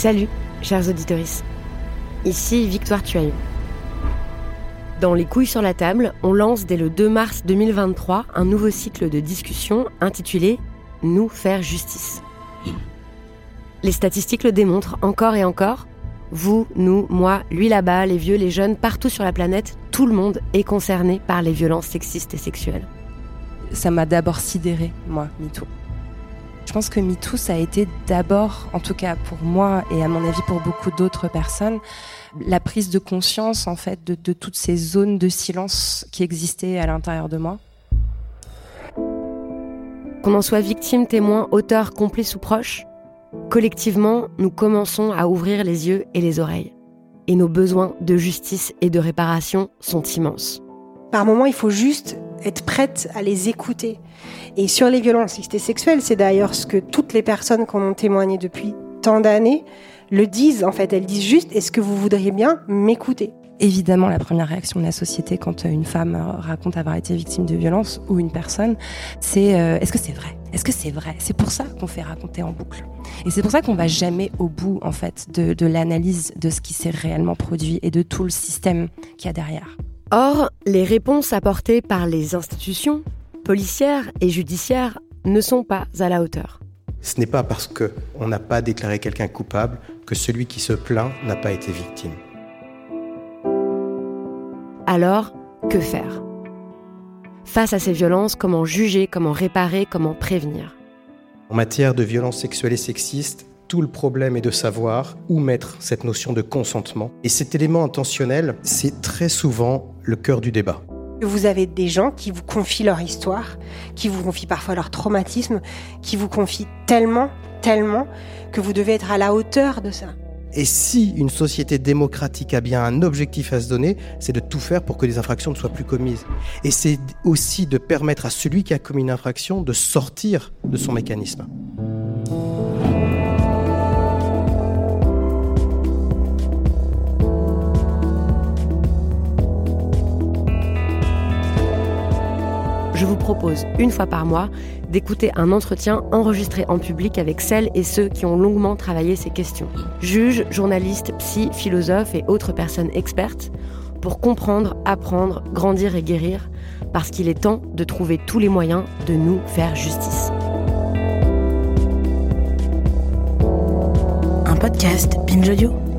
Salut, chers auditeurs. Ici Victoire Tuaillon. Dans Les couilles sur la table, on lance dès le 2 mars 2023 un nouveau cycle de discussion intitulé Nous faire justice. Les statistiques le démontrent encore et encore. Vous, nous, moi, lui là-bas, les vieux, les jeunes, partout sur la planète, tout le monde est concerné par les violences sexistes et sexuelles. Ça m'a d'abord sidéré, moi, MeToo. Je pense que MeToo, ça a été d'abord, en tout cas pour moi et à mon avis pour beaucoup d'autres personnes, la prise de conscience en fait de, de toutes ces zones de silence qui existaient à l'intérieur de moi. Qu'on en soit victime, témoin, auteur, complice ou proche, collectivement, nous commençons à ouvrir les yeux et les oreilles. Et nos besoins de justice et de réparation sont immenses. Par moments, il faut juste être prête à les écouter. Et sur les violences sexuelles, c'est d'ailleurs ce que toutes les personnes qui en ont témoigné depuis tant d'années le disent. En fait, elles disent juste est-ce que vous voudriez bien m'écouter? Évidemment, la première réaction de la société quand une femme raconte avoir été victime de violence ou une personne, c'est euh, est-ce que c'est vrai? Est-ce que c'est vrai? C'est pour ça qu'on fait raconter en boucle. Et c'est pour ça qu'on va jamais au bout en fait de, de l'analyse de ce qui s'est réellement produit et de tout le système qu'il y a derrière. Or, les réponses apportées par les institutions, policières et judiciaires, ne sont pas à la hauteur. Ce n'est pas parce qu'on n'a pas déclaré quelqu'un coupable que celui qui se plaint n'a pas été victime. Alors, que faire? Face à ces violences, comment juger, comment réparer, comment prévenir? En matière de violences sexuelles et sexistes, tout le problème est de savoir où mettre cette notion de consentement. Et cet élément intentionnel, c'est très souvent le cœur du débat. Vous avez des gens qui vous confient leur histoire, qui vous confient parfois leur traumatisme, qui vous confient tellement, tellement, que vous devez être à la hauteur de ça. Et si une société démocratique a bien un objectif à se donner, c'est de tout faire pour que les infractions ne soient plus commises. Et c'est aussi de permettre à celui qui a commis une infraction de sortir de son mécanisme. Je vous propose une fois par mois d'écouter un entretien enregistré en public avec celles et ceux qui ont longuement travaillé ces questions. Juges, journalistes, psy, philosophes et autres personnes expertes pour comprendre, apprendre, grandir et guérir parce qu'il est temps de trouver tous les moyens de nous faire justice. Un podcast Binge Audio.